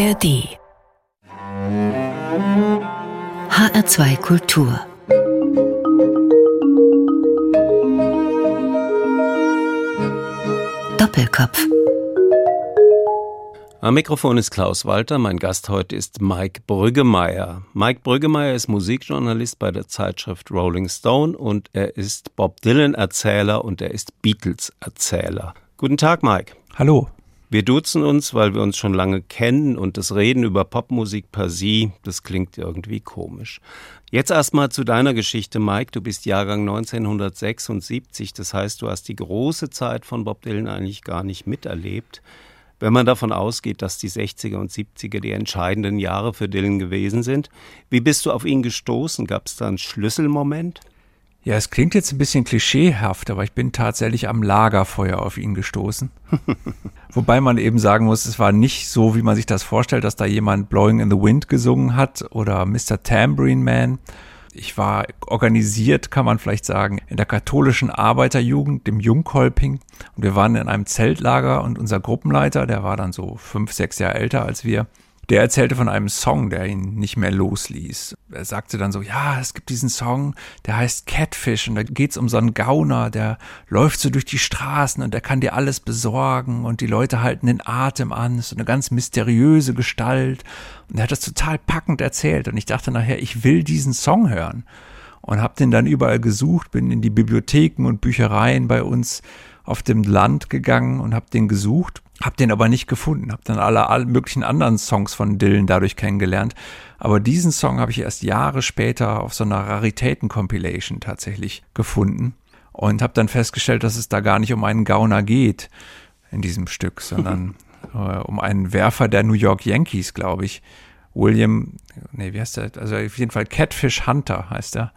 ARD HR2 Kultur Doppelkopf am Mikrofon ist Klaus Walter, mein Gast heute ist Mike Brüggemeier. Mike Brüggemeier ist Musikjournalist bei der Zeitschrift Rolling Stone und er ist Bob Dylan-Erzähler und er ist Beatles-Erzähler. Guten Tag, Mike. Hallo. Wir duzen uns, weil wir uns schon lange kennen und das Reden über Popmusik per Sie, das klingt irgendwie komisch. Jetzt erstmal zu deiner Geschichte, Mike. Du bist Jahrgang 1976, das heißt, du hast die große Zeit von Bob Dylan eigentlich gar nicht miterlebt. Wenn man davon ausgeht, dass die 60er und 70er die entscheidenden Jahre für Dylan gewesen sind, wie bist du auf ihn gestoßen? Gab es da einen Schlüsselmoment? Ja, es klingt jetzt ein bisschen klischeehaft, aber ich bin tatsächlich am Lagerfeuer auf ihn gestoßen. Wobei man eben sagen muss, es war nicht so, wie man sich das vorstellt, dass da jemand Blowing in the Wind gesungen hat oder Mr. Tambourine Man, ich war organisiert, kann man vielleicht sagen, in der katholischen Arbeiterjugend, dem Jungkolping. Und wir waren in einem Zeltlager und unser Gruppenleiter, der war dann so fünf, sechs Jahre älter als wir, der erzählte von einem Song, der ihn nicht mehr losließ. Er sagte dann so, ja, es gibt diesen Song, der heißt Catfish und da geht's um so einen Gauner, der läuft so durch die Straßen und der kann dir alles besorgen und die Leute halten den Atem an, so eine ganz mysteriöse Gestalt. Und er hat das total packend erzählt und ich dachte nachher, ich will diesen Song hören und habe den dann überall gesucht, bin in die Bibliotheken und Büchereien bei uns auf dem Land gegangen und habe den gesucht hab den aber nicht gefunden, hab dann alle, alle möglichen anderen Songs von Dylan dadurch kennengelernt. Aber diesen Song habe ich erst Jahre später auf so einer Raritäten-Compilation tatsächlich gefunden und habe dann festgestellt, dass es da gar nicht um einen Gauner geht in diesem Stück, sondern äh, um einen Werfer der New York Yankees, glaube ich. William, nee, wie heißt der? Also auf jeden Fall Catfish Hunter heißt er.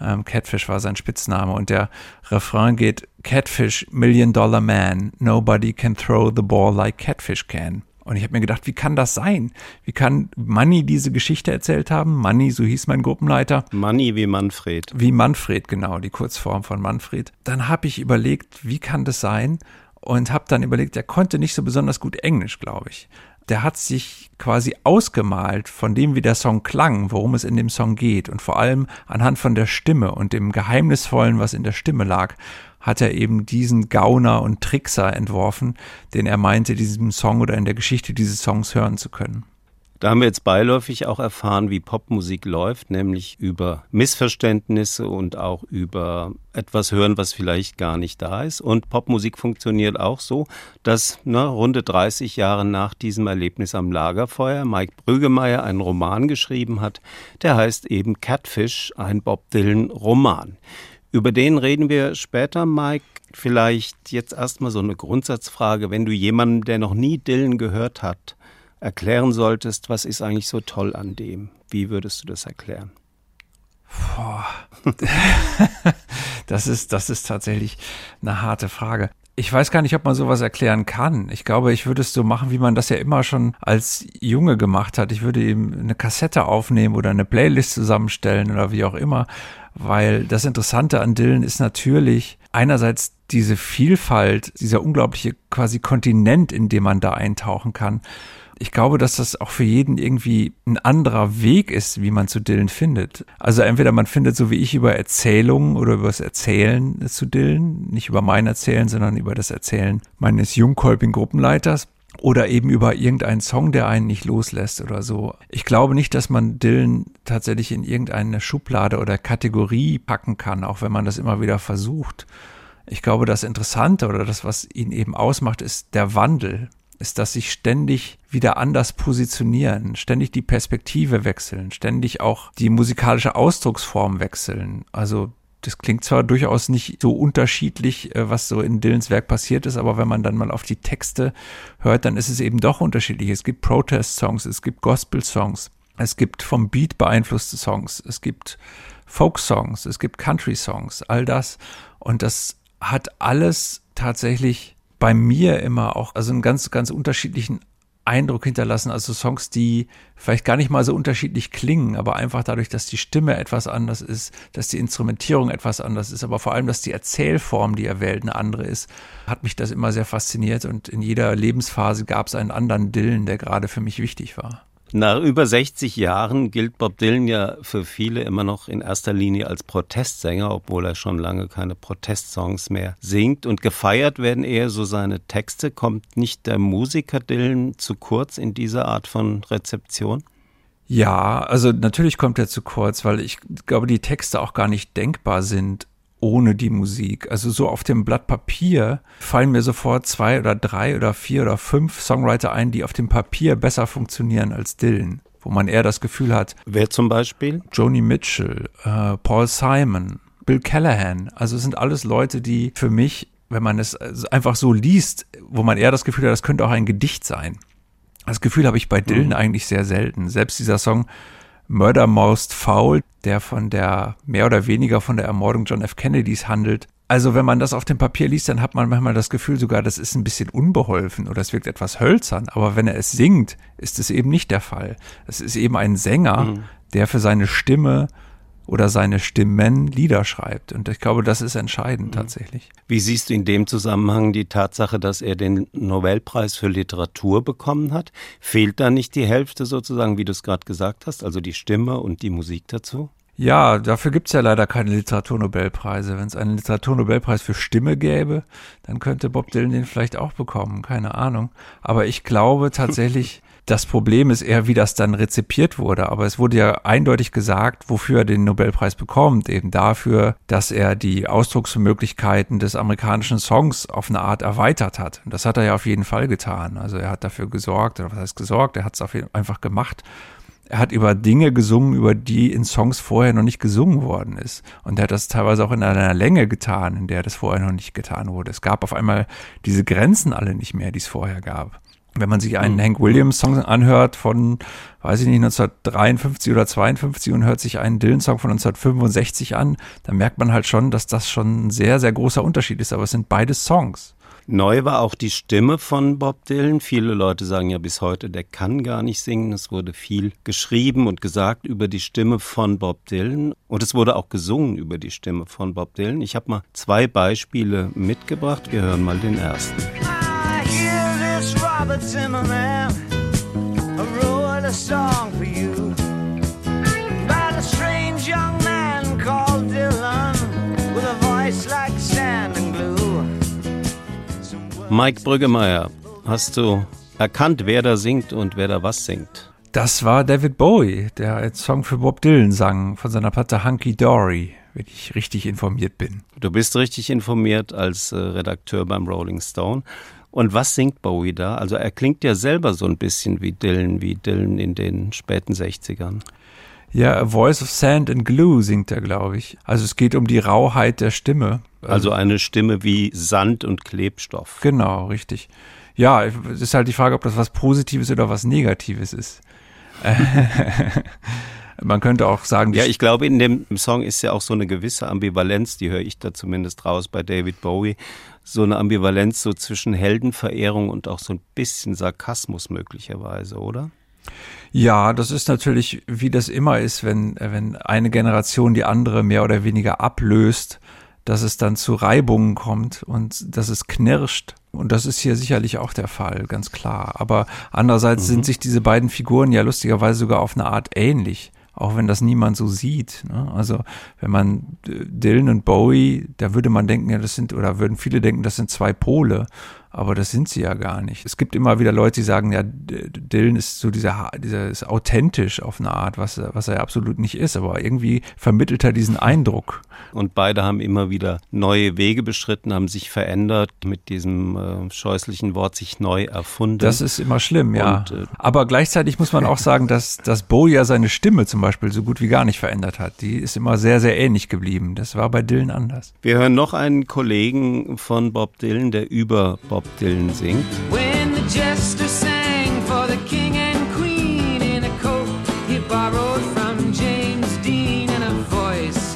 Ähm, Catfish war sein Spitzname und der Refrain geht Catfish, Million Dollar Man, nobody can throw the ball like Catfish can. Und ich habe mir gedacht, wie kann das sein? Wie kann Manny diese Geschichte erzählt haben? Manny, so hieß mein Gruppenleiter. Manny wie Manfred. Wie Manfred, genau, die Kurzform von Manfred. Dann habe ich überlegt, wie kann das sein? Und habe dann überlegt, er konnte nicht so besonders gut Englisch, glaube ich der hat sich quasi ausgemalt von dem, wie der Song klang, worum es in dem Song geht. Und vor allem anhand von der Stimme und dem Geheimnisvollen, was in der Stimme lag, hat er eben diesen Gauner und Trickser entworfen, den er meinte, diesem Song oder in der Geschichte dieses Songs hören zu können. Da haben wir jetzt beiläufig auch erfahren, wie Popmusik läuft, nämlich über Missverständnisse und auch über etwas hören, was vielleicht gar nicht da ist. Und Popmusik funktioniert auch so, dass na, runde 30 Jahre nach diesem Erlebnis am Lagerfeuer Mike Brüggemeier einen Roman geschrieben hat, der heißt eben Catfish, ein Bob Dylan Roman. Über den reden wir später, Mike. Vielleicht jetzt erstmal so eine Grundsatzfrage. Wenn du jemanden, der noch nie Dylan gehört hat, erklären solltest, was ist eigentlich so toll an dem? Wie würdest du das erklären? Das ist, das ist tatsächlich eine harte Frage. Ich weiß gar nicht, ob man sowas erklären kann. Ich glaube, ich würde es so machen, wie man das ja immer schon als Junge gemacht hat. Ich würde ihm eine Kassette aufnehmen oder eine Playlist zusammenstellen oder wie auch immer. Weil das Interessante an Dylan ist natürlich einerseits diese Vielfalt, dieser unglaubliche quasi Kontinent, in dem man da eintauchen kann ich glaube, dass das auch für jeden irgendwie ein anderer Weg ist, wie man zu Dillen findet. Also entweder man findet so wie ich über Erzählungen oder über das Erzählen zu Dillen, nicht über mein Erzählen, sondern über das Erzählen meines jungkolpigen Gruppenleiters oder eben über irgendeinen Song, der einen nicht loslässt oder so. Ich glaube nicht, dass man Dylan tatsächlich in irgendeine Schublade oder Kategorie packen kann, auch wenn man das immer wieder versucht. Ich glaube, das Interessante oder das, was ihn eben ausmacht, ist der Wandel ist, dass sich ständig wieder anders positionieren, ständig die Perspektive wechseln, ständig auch die musikalische Ausdrucksform wechseln. Also das klingt zwar durchaus nicht so unterschiedlich, äh, was so in Dylans Werk passiert ist, aber wenn man dann mal auf die Texte hört, dann ist es eben doch unterschiedlich. Es gibt Protest-Songs, es gibt Gospel-Songs, es gibt vom Beat beeinflusste Songs, es gibt Folk-Songs, es gibt Country-Songs, all das. Und das hat alles tatsächlich bei mir immer auch, also einen ganz, ganz unterschiedlichen Eindruck hinterlassen, also Songs, die vielleicht gar nicht mal so unterschiedlich klingen, aber einfach dadurch, dass die Stimme etwas anders ist, dass die Instrumentierung etwas anders ist, aber vor allem, dass die Erzählform, die er wählt, eine andere ist, hat mich das immer sehr fasziniert und in jeder Lebensphase gab es einen anderen Dylan, der gerade für mich wichtig war. Nach über 60 Jahren gilt Bob Dylan ja für viele immer noch in erster Linie als Protestsänger, obwohl er schon lange keine Protestsongs mehr singt. Und gefeiert werden eher so seine Texte. Kommt nicht der Musiker Dylan zu kurz in dieser Art von Rezeption? Ja, also natürlich kommt er zu kurz, weil ich glaube, die Texte auch gar nicht denkbar sind ohne die Musik. Also so auf dem Blatt Papier fallen mir sofort zwei oder drei oder vier oder fünf Songwriter ein, die auf dem Papier besser funktionieren als Dylan. Wo man eher das Gefühl hat. Wer zum Beispiel? Joni Mitchell, äh, Paul Simon, Bill Callahan. Also es sind alles Leute, die für mich, wenn man es einfach so liest, wo man eher das Gefühl hat, das könnte auch ein Gedicht sein. Das Gefühl habe ich bei Dylan mhm. eigentlich sehr selten. Selbst dieser Song Murder Most Foul, der von der mehr oder weniger von der Ermordung John F. Kennedys handelt. Also wenn man das auf dem Papier liest, dann hat man manchmal das Gefühl sogar, das ist ein bisschen unbeholfen oder es wirkt etwas hölzern. Aber wenn er es singt, ist es eben nicht der Fall. Es ist eben ein Sänger, mhm. der für seine Stimme oder seine Stimmen Lieder schreibt. Und ich glaube, das ist entscheidend mhm. tatsächlich. Wie siehst du in dem Zusammenhang die Tatsache, dass er den Nobelpreis für Literatur bekommen hat? Fehlt da nicht die Hälfte sozusagen, wie du es gerade gesagt hast, also die Stimme und die Musik dazu? Ja, dafür gibt es ja leider keine Literaturnobelpreise. Wenn es einen Literaturnobelpreis für Stimme gäbe, dann könnte Bob Dylan den vielleicht auch bekommen, keine Ahnung. Aber ich glaube tatsächlich, das Problem ist eher, wie das dann rezipiert wurde. Aber es wurde ja eindeutig gesagt, wofür er den Nobelpreis bekommt. Eben dafür, dass er die Ausdrucksmöglichkeiten des amerikanischen Songs auf eine Art erweitert hat. Und das hat er ja auf jeden Fall getan. Also er hat dafür gesorgt, oder was heißt gesorgt, er hat es einfach gemacht. Er hat über Dinge gesungen, über die in Songs vorher noch nicht gesungen worden ist. Und er hat das teilweise auch in einer Länge getan, in der das vorher noch nicht getan wurde. Es gab auf einmal diese Grenzen alle nicht mehr, die es vorher gab. Wenn man sich einen mhm. Hank Williams Song anhört von, weiß ich nicht, 1953 oder 52 und hört sich einen Dylan Song von 1965 an, dann merkt man halt schon, dass das schon ein sehr, sehr großer Unterschied ist. Aber es sind beide Songs. Neu war auch die Stimme von Bob Dylan. Viele Leute sagen ja bis heute, der kann gar nicht singen. Es wurde viel geschrieben und gesagt über die Stimme von Bob Dylan. Und es wurde auch gesungen über die Stimme von Bob Dylan. Ich habe mal zwei Beispiele mitgebracht. Wir hören mal den ersten. Robert Zimmerman, I wrote a song for you about a strange young man called Dylan with a voice like sand and glue. Mike Brüggemeier, hast du erkannt, wer da singt und wer da was singt? Das war David Bowie, der einen Song für Bob Dylan sang, von seiner Platte Hunky Dory, wenn ich richtig informiert bin. Du bist richtig informiert als äh, Redakteur beim Rolling Stone. Und was singt Bowie da? Also er klingt ja selber so ein bisschen wie Dylan, wie Dylan in den späten 60ern. Ja, A Voice of Sand and Glue singt er, glaube ich. Also es geht um die Rauheit der Stimme. Also eine Stimme wie Sand und Klebstoff. Genau, richtig. Ja, es ist halt die Frage, ob das was Positives oder was Negatives ist. Man könnte auch sagen, ja, ich glaube, in dem Song ist ja auch so eine gewisse Ambivalenz, die höre ich da zumindest raus bei David Bowie, so eine Ambivalenz so zwischen Heldenverehrung und auch so ein bisschen Sarkasmus möglicherweise, oder? Ja, das ist natürlich, wie das immer ist, wenn, wenn eine Generation die andere mehr oder weniger ablöst, dass es dann zu Reibungen kommt und dass es knirscht. Und das ist hier sicherlich auch der Fall, ganz klar. Aber andererseits mhm. sind sich diese beiden Figuren ja lustigerweise sogar auf eine Art ähnlich auch wenn das niemand so sieht. Ne? Also wenn man Dylan und Bowie, da würde man denken, ja, das sind, oder würden viele denken, das sind zwei Pole aber das sind sie ja gar nicht. Es gibt immer wieder Leute, die sagen, ja, Dylan ist so dieser, dieser ist authentisch auf eine Art, was, was er absolut nicht ist, aber irgendwie vermittelt er diesen Eindruck. Und beide haben immer wieder neue Wege beschritten, haben sich verändert, mit diesem äh, scheußlichen Wort sich neu erfunden. Das ist immer schlimm, ja. Und, äh, aber gleichzeitig muss man auch sagen, dass, dass Bowie ja seine Stimme zum Beispiel so gut wie gar nicht verändert hat. Die ist immer sehr, sehr ähnlich geblieben. Das war bei Dylan anders. Wir hören noch einen Kollegen von Bob Dylan, der über Bob Bob Dylan singt. When the jester sang for the king and queen in a coat he borrowed from James Dean and a voice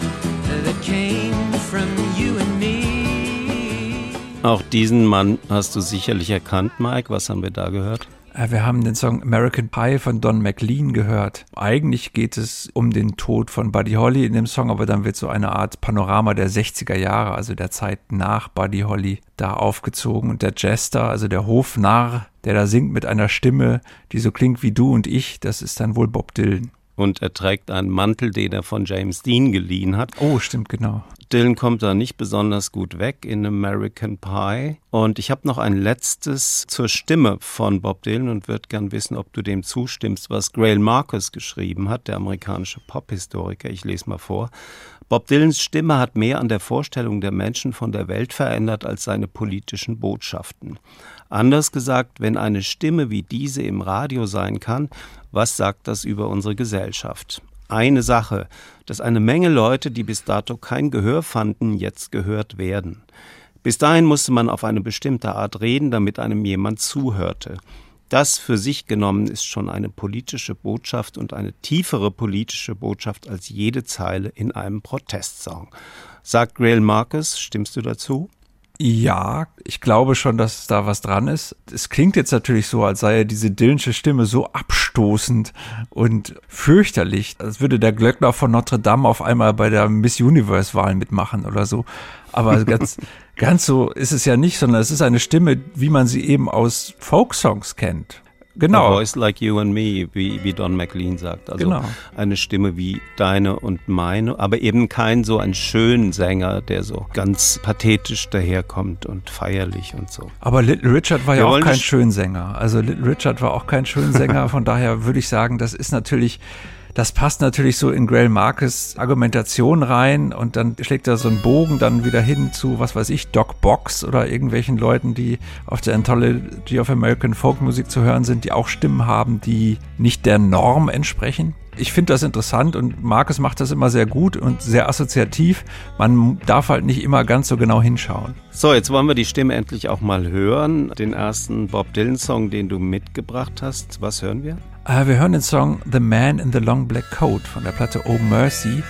that came from you and me. Auch diesen Mann hast du sicherlich erkannt, Mike. Was haben wir da gehört? Äh, wir haben den Song American Pie von Don McLean gehört. Eigentlich geht es um den Tod von Buddy Holly in dem Song, aber dann wird so eine Art Panorama der 60er Jahre, also der Zeit nach Buddy Holly, da aufgezogen. Und der Jester, also der Hofnarr, der da singt mit einer Stimme, die so klingt wie du und ich, das ist dann wohl Bob Dylan. Und er trägt einen Mantel, den er von James Dean geliehen hat. Oh, stimmt, genau. Dylan kommt da nicht besonders gut weg in American Pie. Und ich habe noch ein letztes zur Stimme von Bob Dylan und würde gern wissen, ob du dem zustimmst, was Grail Marcus geschrieben hat, der amerikanische Pophistoriker. Ich lese mal vor. Bob Dylans Stimme hat mehr an der Vorstellung der Menschen von der Welt verändert als seine politischen Botschaften. Anders gesagt, wenn eine Stimme wie diese im Radio sein kann, was sagt das über unsere Gesellschaft? Eine Sache, dass eine Menge Leute, die bis dato kein Gehör fanden, jetzt gehört werden. Bis dahin musste man auf eine bestimmte Art reden, damit einem jemand zuhörte. Das für sich genommen ist schon eine politische Botschaft und eine tiefere politische Botschaft als jede Zeile in einem Protestsong. Sagt Grail Marcus, stimmst du dazu? Ja, ich glaube schon, dass da was dran ist. Es klingt jetzt natürlich so, als sei diese Dillensche Stimme so abstoßend und fürchterlich, als würde der Glöckner von Notre Dame auf einmal bei der Miss Universe-Wahl mitmachen oder so. Aber ganz, ganz so ist es ja nicht, sondern es ist eine Stimme, wie man sie eben aus Folksongs kennt. Genau. A voice like you and me, wie, wie Don McLean sagt. Also genau. eine Stimme wie deine und meine, aber eben kein so ein schönen Sänger, der so ganz pathetisch daherkommt und feierlich und so. Aber Little Richard war Wir ja auch kein Schönsänger. Also Little Richard war auch kein Schönsänger, von daher würde ich sagen, das ist natürlich das passt natürlich so in Grail Marcus Argumentation rein und dann schlägt er so einen Bogen dann wieder hin zu, was weiß ich, Doc Box oder irgendwelchen Leuten, die auf der Anthology of American Folk Music zu hören sind, die auch Stimmen haben, die nicht der Norm entsprechen. Ich finde das interessant und Marcus macht das immer sehr gut und sehr assoziativ. Man darf halt nicht immer ganz so genau hinschauen. So, jetzt wollen wir die Stimme endlich auch mal hören. Den ersten Bob Dylan Song, den du mitgebracht hast. Was hören wir? Äh, wir hören den Song The Man in the Long Black Coat von der Platte Oh Mercy.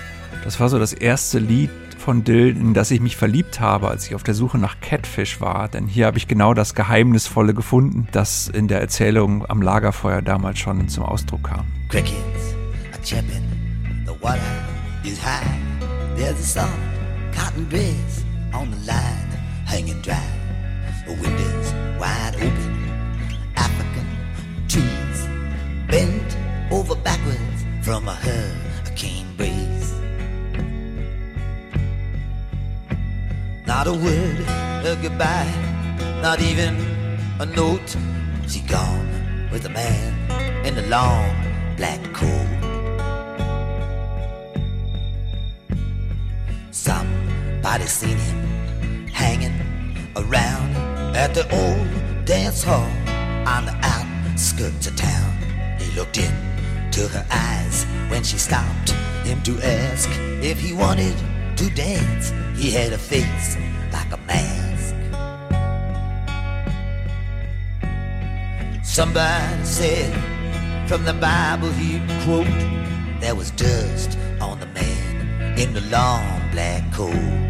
Das war so das erste Lied von Dylan, in das ich mich verliebt habe, als ich auf der Suche nach Catfish war. Denn hier habe ich genau das Geheimnisvolle gefunden, das in der Erzählung am Lagerfeuer damals schon zum Ausdruck kam. Crickets chipping, the water is high. There's a soft cotton breeze on the line, hanging dry. The windows wide open, African trees. bent over backwards from a hurricane breeze. Not a word of goodbye, not even a note. She gone with a man in a long black coat. Somebody seen him hanging around at the old dance hall on the outskirts of town He looked into her eyes when she stopped him to ask if he wanted to dance. He had a face like a mask. Somebody said from the Bible he'd quote, there was dust on the man in the long black coat.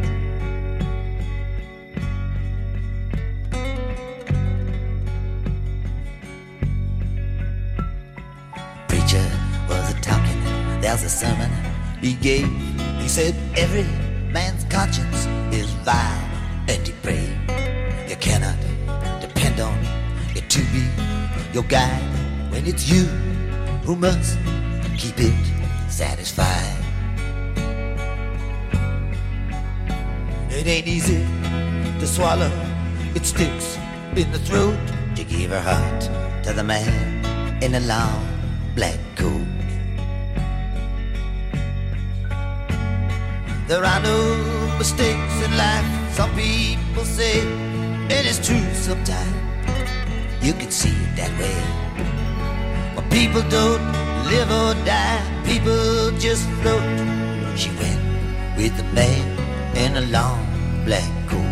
A sermon he gave. He said, Every man's conscience is vile and depraved. You cannot depend on it to be your guide when it's you who must keep it satisfied. It ain't easy to swallow, it sticks in the throat to give her heart to the man in a long black coat. There are no mistakes in life, some people say, it is true sometimes. You can see it that way. But people don't live or die, people just float. She went with a man in a long black coat.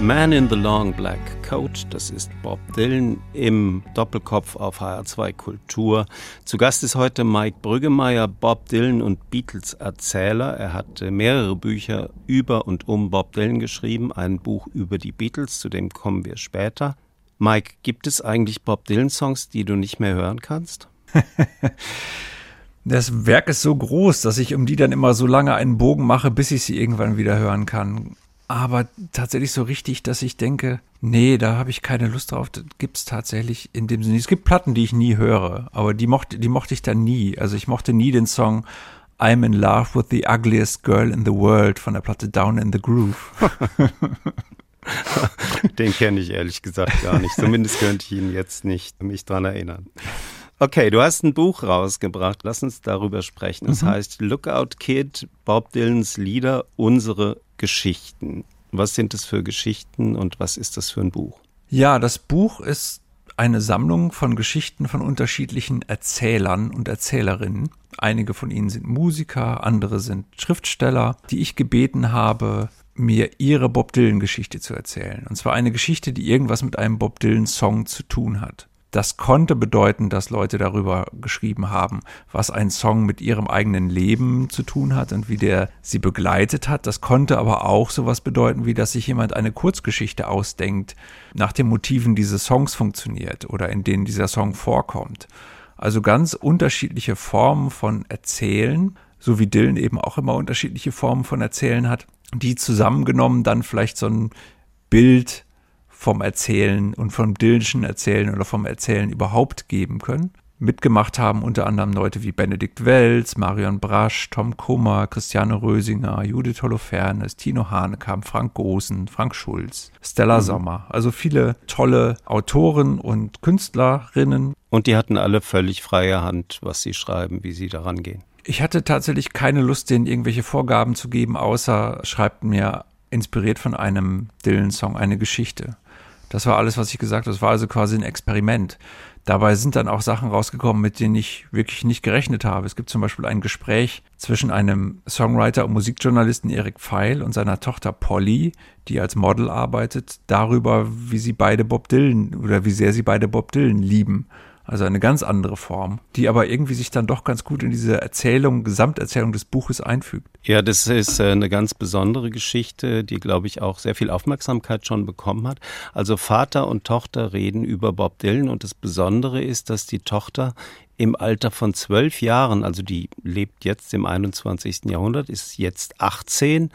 Man in the Long Black Coat, das ist Bob Dylan im Doppelkopf auf HR2 Kultur. Zu Gast ist heute Mike Brüggemeier, Bob Dylan und Beatles Erzähler. Er hat mehrere Bücher über und um Bob Dylan geschrieben, ein Buch über die Beatles, zu dem kommen wir später. Mike, gibt es eigentlich Bob Dylan-Songs, die du nicht mehr hören kannst? das Werk ist so groß, dass ich um die dann immer so lange einen Bogen mache, bis ich sie irgendwann wieder hören kann. Aber tatsächlich so richtig, dass ich denke, nee, da habe ich keine Lust drauf. Das gibt es tatsächlich in dem Sinne. Es gibt Platten, die ich nie höre, aber die mochte, die mochte ich dann nie. Also ich mochte nie den Song I'm in Love with the Ugliest Girl in the World von der Platte Down in the Groove. Den kenne ich ehrlich gesagt gar nicht. Zumindest könnte ich ihn jetzt nicht mich dran erinnern. Okay, du hast ein Buch rausgebracht. Lass uns darüber sprechen. Es mhm. heißt Lookout Kid, Bob Dylans Lieder, unsere Geschichten. Was sind das für Geschichten und was ist das für ein Buch? Ja, das Buch ist eine Sammlung von Geschichten von unterschiedlichen Erzählern und Erzählerinnen. Einige von ihnen sind Musiker, andere sind Schriftsteller, die ich gebeten habe, mir ihre Bob Dylan-Geschichte zu erzählen. Und zwar eine Geschichte, die irgendwas mit einem Bob Dylan-Song zu tun hat. Das konnte bedeuten, dass Leute darüber geschrieben haben, was ein Song mit ihrem eigenen Leben zu tun hat und wie der sie begleitet hat. Das konnte aber auch sowas bedeuten, wie dass sich jemand eine Kurzgeschichte ausdenkt, nach den Motiven dieses Songs funktioniert oder in denen dieser Song vorkommt. Also ganz unterschiedliche Formen von Erzählen, so wie Dylan eben auch immer unterschiedliche Formen von Erzählen hat, die zusammengenommen dann vielleicht so ein Bild vom Erzählen und vom Dillischen Erzählen oder vom Erzählen überhaupt geben können. Mitgemacht haben unter anderem Leute wie Benedikt Welz, Marion Brasch, Tom Kummer, Christiane Rösinger, Judith Holofernes, Tino Hanekamp, Frank Gosen, Frank Schulz, Stella mhm. Sommer. Also viele tolle Autoren und Künstlerinnen. Und die hatten alle völlig freie Hand, was sie schreiben, wie sie daran gehen. Ich hatte tatsächlich keine Lust, denen irgendwelche Vorgaben zu geben, außer schreibt mir inspiriert von einem Dylan-Song eine Geschichte. Das war alles, was ich gesagt habe. Das war also quasi ein Experiment. Dabei sind dann auch Sachen rausgekommen, mit denen ich wirklich nicht gerechnet habe. Es gibt zum Beispiel ein Gespräch zwischen einem Songwriter und Musikjournalisten Erik Pfeil und seiner Tochter Polly, die als Model arbeitet, darüber, wie sie beide Bob Dylan oder wie sehr sie beide Bob Dylan lieben. Also eine ganz andere Form, die aber irgendwie sich dann doch ganz gut in diese Erzählung, Gesamterzählung des Buches einfügt. Ja, das ist äh, eine ganz besondere Geschichte, die, glaube ich, auch sehr viel Aufmerksamkeit schon bekommen hat. Also Vater und Tochter reden über Bob Dylan und das Besondere ist, dass die Tochter im Alter von zwölf Jahren, also die lebt jetzt im 21. Jahrhundert, ist jetzt 18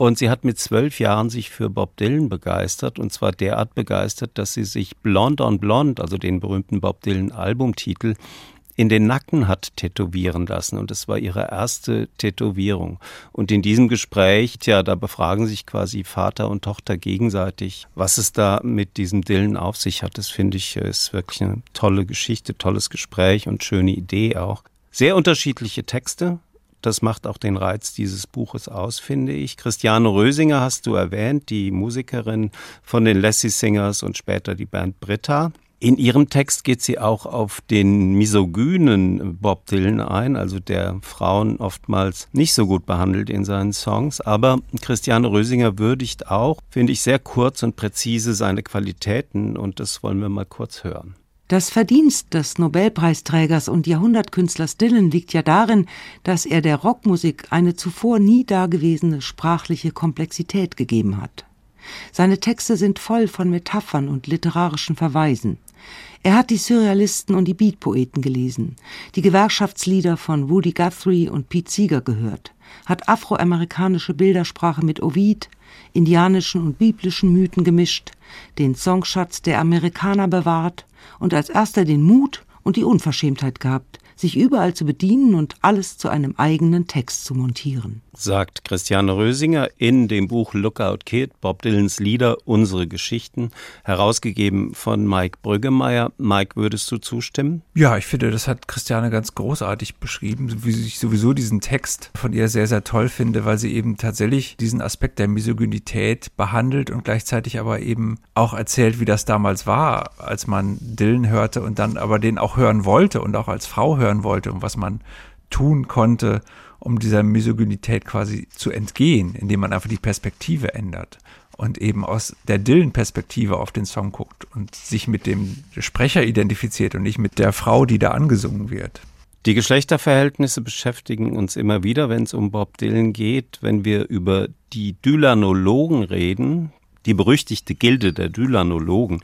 und sie hat mit zwölf Jahren sich für Bob Dylan begeistert und zwar derart begeistert, dass sie sich Blonde on Blonde, also den berühmten Bob Dylan Albumtitel, in den Nacken hat tätowieren lassen und es war ihre erste Tätowierung. Und in diesem Gespräch, tja, da befragen sich quasi Vater und Tochter gegenseitig, was es da mit diesem Dylan auf sich hat. Das finde ich ist wirklich eine tolle Geschichte, tolles Gespräch und schöne Idee auch. Sehr unterschiedliche Texte, das macht auch den Reiz dieses Buches aus, finde ich. Christiane Rösinger hast du erwähnt, die Musikerin von den Lassie Singers und später die Band Britta. In ihrem Text geht sie auch auf den misogynen Bob Dylan ein, also der Frauen oftmals nicht so gut behandelt in seinen Songs. Aber Christiane Rösinger würdigt auch, finde ich, sehr kurz und präzise seine Qualitäten und das wollen wir mal kurz hören. Das Verdienst des Nobelpreisträgers und Jahrhundertkünstlers Dylan liegt ja darin, dass er der Rockmusik eine zuvor nie dagewesene sprachliche Komplexität gegeben hat. Seine Texte sind voll von Metaphern und literarischen Verweisen. Er hat die Surrealisten und die Beatpoeten gelesen, die Gewerkschaftslieder von Woody Guthrie und Pete Seeger gehört, hat afroamerikanische Bildersprache mit Ovid, indianischen und biblischen Mythen gemischt, den Songschatz der Amerikaner bewahrt und als erster den Mut und die Unverschämtheit gehabt, sich überall zu bedienen und alles zu einem eigenen Text zu montieren. Sagt Christiane Rösinger in dem Buch Lookout Kid, Bob Dylans Lieder, unsere Geschichten, herausgegeben von Mike Brüggemeier. Mike, würdest du zustimmen? Ja, ich finde, das hat Christiane ganz großartig beschrieben, wie ich sowieso diesen Text von ihr sehr, sehr toll finde, weil sie eben tatsächlich diesen Aspekt der Misogynität behandelt und gleichzeitig aber eben auch erzählt, wie das damals war, als man Dylan hörte und dann aber den auch hören wollte und auch als Frau hören hören wollte und was man tun konnte, um dieser Misogynität quasi zu entgehen, indem man einfach die Perspektive ändert und eben aus der Dylan-Perspektive auf den Song guckt und sich mit dem Sprecher identifiziert und nicht mit der Frau, die da angesungen wird. Die Geschlechterverhältnisse beschäftigen uns immer wieder, wenn es um Bob Dylan geht. Wenn wir über die Dylanologen reden, die berüchtigte Gilde der Dylanologen,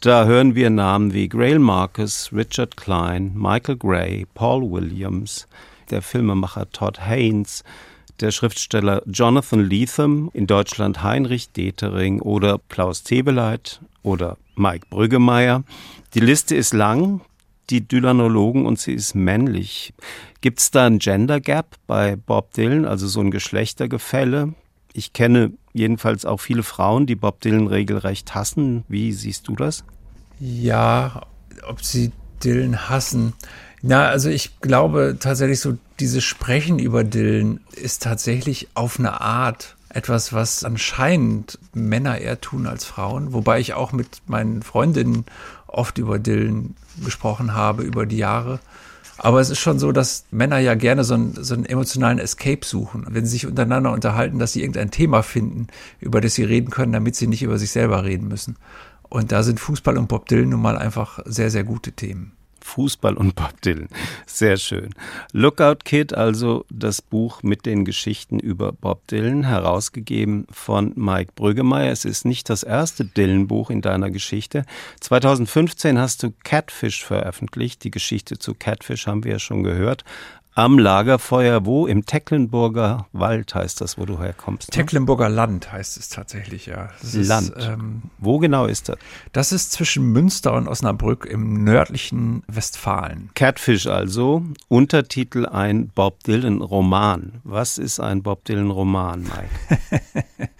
Da hören wir Namen wie Grail Marcus, Richard Klein, Michael Gray, Paul Williams, der Filmemacher Todd Haynes, der Schriftsteller Jonathan Lethem, in Deutschland Heinrich Detering oder Klaus Tebeleit oder Mike Brüggemeier. Die Liste ist lang, die Dylanologen, und sie ist männlich. Gibt es da ein Gender Gap bei Bob Dylan, also so ein Geschlechtergefälle? Ich kenne jedenfalls auch viele Frauen, die Bob Dylan regelrecht hassen. Wie siehst du das? Ja, ob sie Dylan hassen. Na, also ich glaube tatsächlich so, dieses Sprechen über Dylan ist tatsächlich auf eine Art etwas, was anscheinend Männer eher tun als Frauen, wobei ich auch mit meinen Freundinnen oft über Dylan gesprochen habe über die Jahre. Aber es ist schon so, dass Männer ja gerne so einen, so einen emotionalen Escape suchen. Wenn sie sich untereinander unterhalten, dass sie irgendein Thema finden, über das sie reden können, damit sie nicht über sich selber reden müssen. Und da sind Fußball und Bob Dylan nun mal einfach sehr, sehr gute Themen. Fußball und Bob Dylan. Sehr schön. Lookout Kid, also das Buch mit den Geschichten über Bob Dylan, herausgegeben von Mike Brüggemeier. Es ist nicht das erste Dylan-Buch in deiner Geschichte. 2015 hast du Catfish veröffentlicht. Die Geschichte zu Catfish haben wir ja schon gehört am Lagerfeuer, wo? Im Tecklenburger Wald heißt das, wo du herkommst. Ne? Tecklenburger Land heißt es tatsächlich, ja. Das Land. Ist, ähm, wo genau ist das? Das ist zwischen Münster und Osnabrück im nördlichen Westfalen. Catfish also, Untertitel ein Bob Dylan Roman. Was ist ein Bob Dylan Roman, Mike?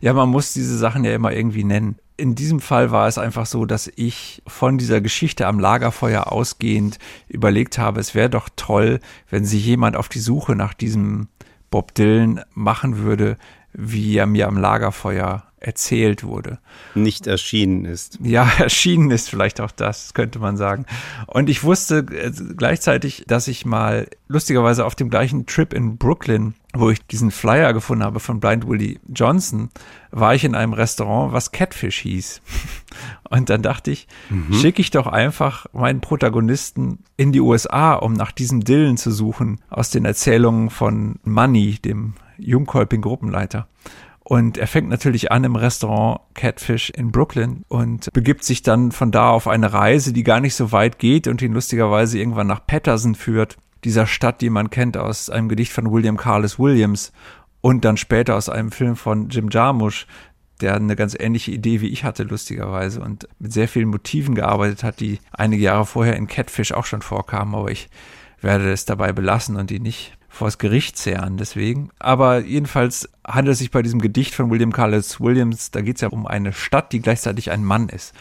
ja, man muss diese Sachen ja immer irgendwie nennen in diesem Fall war es einfach so, dass ich von dieser Geschichte am Lagerfeuer ausgehend überlegt habe, es wäre doch toll, wenn sich jemand auf die Suche nach diesem Bob Dylan machen würde, wie er mir am Lagerfeuer erzählt wurde. Nicht erschienen ist. Ja, erschienen ist vielleicht auch das, könnte man sagen. Und ich wusste äh, gleichzeitig, dass ich mal lustigerweise auf dem gleichen Trip in Brooklyn, wo ich diesen Flyer gefunden habe von Blind Willie Johnson, war ich in einem Restaurant, was Catfish hieß. Und dann dachte ich, mhm. schicke ich doch einfach meinen Protagonisten in die USA, um nach diesem Dillen zu suchen, aus den Erzählungen von Money, dem jungkolpigen Gruppenleiter. Und er fängt natürlich an im Restaurant Catfish in Brooklyn und begibt sich dann von da auf eine Reise, die gar nicht so weit geht und ihn lustigerweise irgendwann nach Patterson führt, dieser Stadt, die man kennt aus einem Gedicht von William Carlos Williams und dann später aus einem Film von Jim Jarmusch, der eine ganz ähnliche Idee wie ich hatte, lustigerweise, und mit sehr vielen Motiven gearbeitet hat, die einige Jahre vorher in Catfish auch schon vorkamen, aber ich werde es dabei belassen und die nicht vors Gericht zehren, deswegen. Aber jedenfalls handelt es sich bei diesem Gedicht von William Carlos Williams, da geht es ja um eine Stadt, die gleichzeitig ein Mann ist.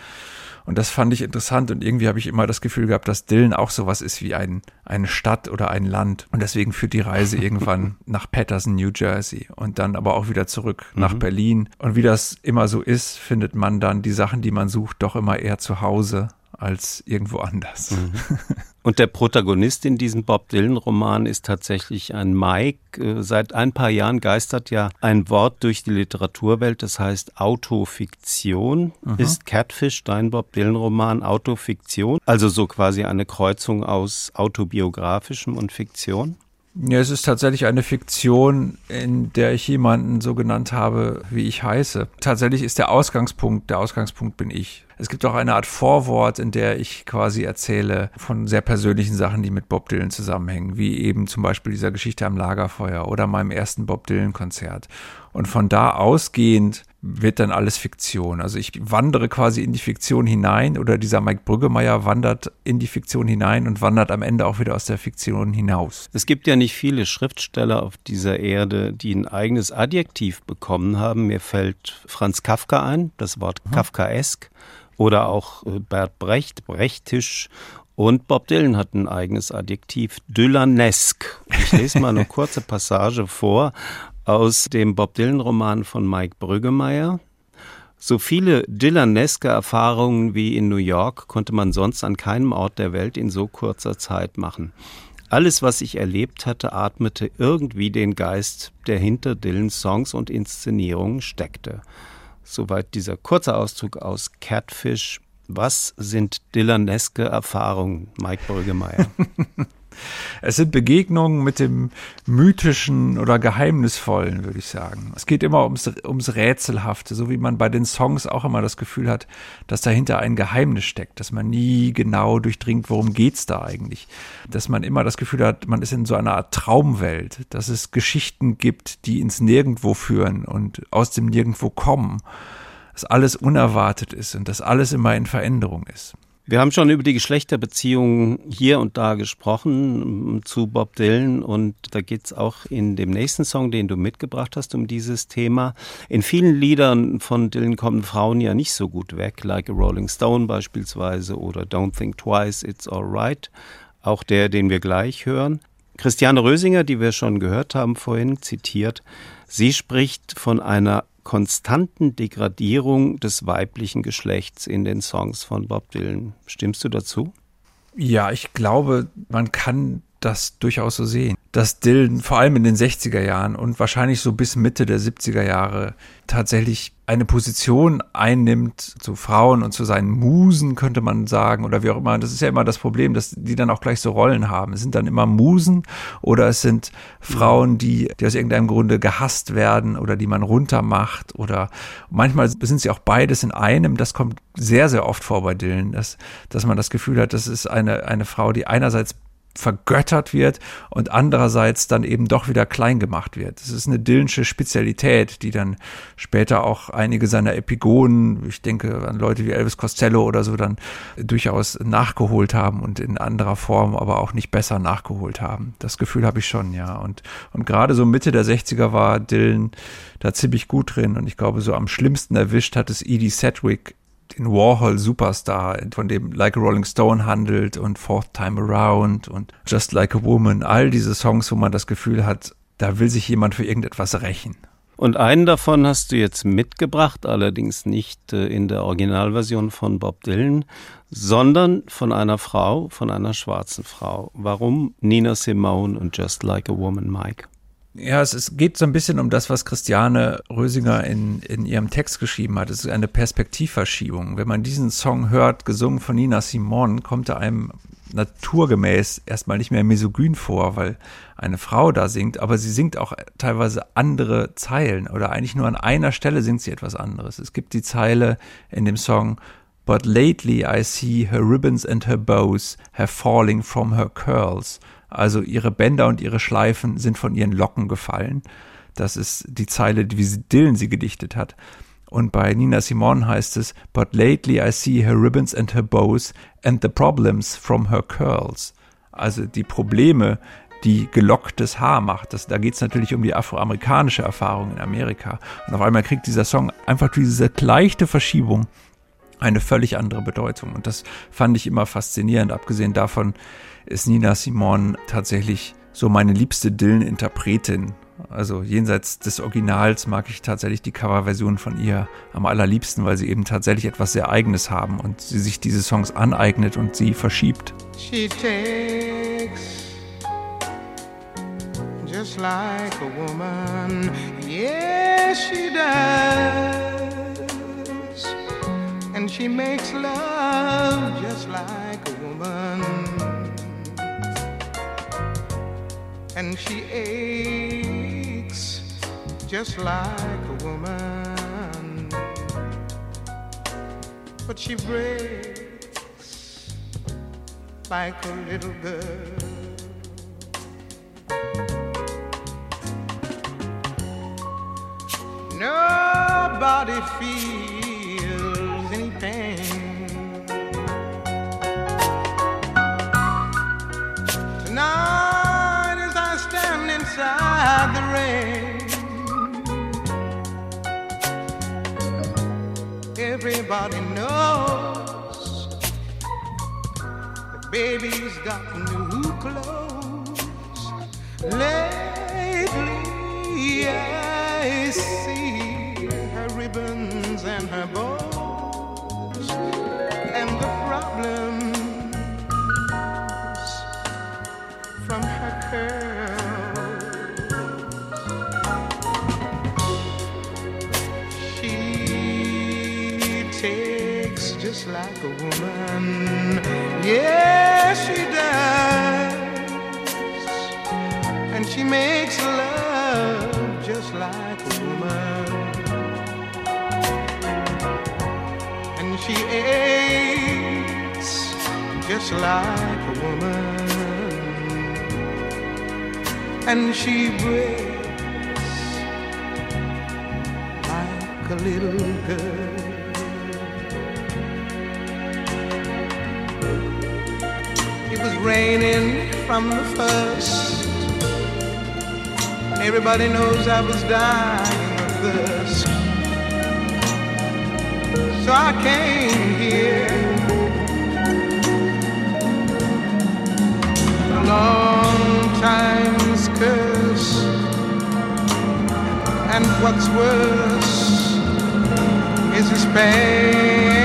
Und das fand ich interessant und irgendwie habe ich immer das Gefühl gehabt, dass Dylan auch sowas ist wie ein, eine Stadt oder ein Land. Und deswegen führt die Reise irgendwann nach Patterson, New Jersey und dann aber auch wieder zurück mhm. nach Berlin. Und wie das immer so ist, findet man dann die Sachen, die man sucht, doch immer eher zu Hause als irgendwo anders. Mhm. Und der Protagonist in diesem Bob Dylan-Roman ist tatsächlich ein Mike. Äh, seit ein paar Jahren geistert ja ein Wort durch die Literaturwelt, das heißt Autofiktion. Mhm. Ist Catfish dein Bob Dylan-Roman Autofiktion? Also so quasi eine Kreuzung aus autobiografischem und Fiktion? Ja, es ist tatsächlich eine Fiktion, in der ich jemanden so genannt habe, wie ich heiße. Tatsächlich ist der Ausgangspunkt, der Ausgangspunkt bin ich. Es gibt auch eine Art Vorwort, in der ich quasi erzähle von sehr persönlichen Sachen, die mit Bob Dylan zusammenhängen, wie eben zum Beispiel dieser Geschichte am Lagerfeuer oder meinem ersten Bob Dylan Konzert. Und von da ausgehend wird dann alles Fiktion. Also ich wandere quasi in die Fiktion hinein oder dieser Mike Brüggemeier wandert in die Fiktion hinein und wandert am Ende auch wieder aus der Fiktion hinaus. Es gibt ja nicht viele Schriftsteller auf dieser Erde, die ein eigenes Adjektiv bekommen haben. Mir fällt Franz Kafka ein, das Wort mhm. Kafkaesk oder auch äh, Bert Brecht, Brechtisch und Bob Dylan hat ein eigenes Adjektiv, Dylanesk. Ich lese mal eine kurze Passage vor aus dem Bob Dylan-Roman von Mike Brüggemeier. So viele Dylaneske Erfahrungen wie in New York konnte man sonst an keinem Ort der Welt in so kurzer Zeit machen. Alles, was ich erlebt hatte, atmete irgendwie den Geist, der hinter Dylans Songs und Inszenierungen steckte. Soweit dieser kurze Auszug aus Catfish. Was sind Dylaneske Erfahrungen, Mike Brüggemeier? Es sind Begegnungen mit dem Mythischen oder Geheimnisvollen, würde ich sagen. Es geht immer ums, ums Rätselhafte, so wie man bei den Songs auch immer das Gefühl hat, dass dahinter ein Geheimnis steckt, dass man nie genau durchdringt, worum geht's da eigentlich. Dass man immer das Gefühl hat, man ist in so einer Art Traumwelt, dass es Geschichten gibt, die ins Nirgendwo führen und aus dem Nirgendwo kommen. Dass alles unerwartet ist und dass alles immer in Veränderung ist. Wir haben schon über die Geschlechterbeziehungen hier und da gesprochen mm, zu Bob Dylan und da geht es auch in dem nächsten Song, den du mitgebracht hast, um dieses Thema. In vielen Liedern von Dylan kommen Frauen ja nicht so gut weg, like a Rolling Stone beispielsweise oder Don't Think Twice, It's Alright, auch der, den wir gleich hören. Christiane Rösinger, die wir schon gehört haben vorhin, zitiert, sie spricht von einer konstanten Degradierung des weiblichen Geschlechts in den Songs von Bob Dylan. Stimmst du dazu? Ja, ich glaube, man kann das durchaus so sehen dass Dylan vor allem in den 60er Jahren und wahrscheinlich so bis Mitte der 70er Jahre tatsächlich eine Position einnimmt zu Frauen und zu seinen Musen, könnte man sagen, oder wie auch immer. Das ist ja immer das Problem, dass die dann auch gleich so Rollen haben. Es sind dann immer Musen oder es sind Frauen, die, die aus irgendeinem Grunde gehasst werden oder die man runtermacht oder manchmal sind sie auch beides in einem. Das kommt sehr, sehr oft vor bei Dylan, dass, dass man das Gefühl hat, das ist eine, eine Frau, die einerseits vergöttert wird und andererseits dann eben doch wieder klein gemacht wird. Das ist eine Dillensche Spezialität, die dann später auch einige seiner Epigonen, ich denke an Leute wie Elvis Costello oder so, dann durchaus nachgeholt haben und in anderer Form aber auch nicht besser nachgeholt haben. Das Gefühl habe ich schon, ja. Und, und gerade so Mitte der 60er war Dylan da ziemlich gut drin und ich glaube, so am schlimmsten erwischt hat es Edie Sedgwick den Warhol Superstar, von dem Like a Rolling Stone handelt und Fourth Time Around und Just Like a Woman, all diese Songs, wo man das Gefühl hat, da will sich jemand für irgendetwas rächen. Und einen davon hast du jetzt mitgebracht, allerdings nicht äh, in der Originalversion von Bob Dylan, sondern von einer Frau, von einer schwarzen Frau. Warum Nina Simone und Just Like a Woman, Mike? Ja, es, es geht so ein bisschen um das, was Christiane Rösinger in, in ihrem Text geschrieben hat. Es ist eine Perspektivverschiebung. Wenn man diesen Song hört, gesungen von Nina Simon, kommt er einem naturgemäß erstmal nicht mehr misogyn vor, weil eine Frau da singt, aber sie singt auch teilweise andere Zeilen oder eigentlich nur an einer Stelle singt sie etwas anderes. Es gibt die Zeile in dem Song But lately I see her ribbons and her bows have falling from her curls. Also ihre Bänder und ihre Schleifen sind von ihren Locken gefallen. Das ist die Zeile, wie Dylan sie gedichtet hat. Und bei Nina Simone heißt es, But lately I see her ribbons and her bows and the problems from her curls. Also die Probleme, die gelocktes Haar macht. Das, da geht es natürlich um die afroamerikanische Erfahrung in Amerika. Und auf einmal kriegt dieser Song einfach diese leichte Verschiebung eine völlig andere Bedeutung. Und das fand ich immer faszinierend. Abgesehen davon ist Nina Simone tatsächlich so meine liebste Dylan-Interpretin. Also jenseits des Originals mag ich tatsächlich die Coverversion von ihr am allerliebsten, weil sie eben tatsächlich etwas sehr Eigenes haben und sie sich diese Songs aneignet und sie verschiebt. She takes just like a woman, yes she does. She makes love just like a woman. And she aches just like a woman. But she breaks like a little girl. Nobody feels pain. Tonight, as I stand inside the rain, everybody knows the baby's got new clothes. Lately, I see her ribbons and her bows like a woman. Yes, she does. And she makes love just like a woman. And she aches just like a woman. And she breaks like a little from the first. Everybody knows I was dying of thirst. So I came here. A long time's curse. And what's worse is this pain.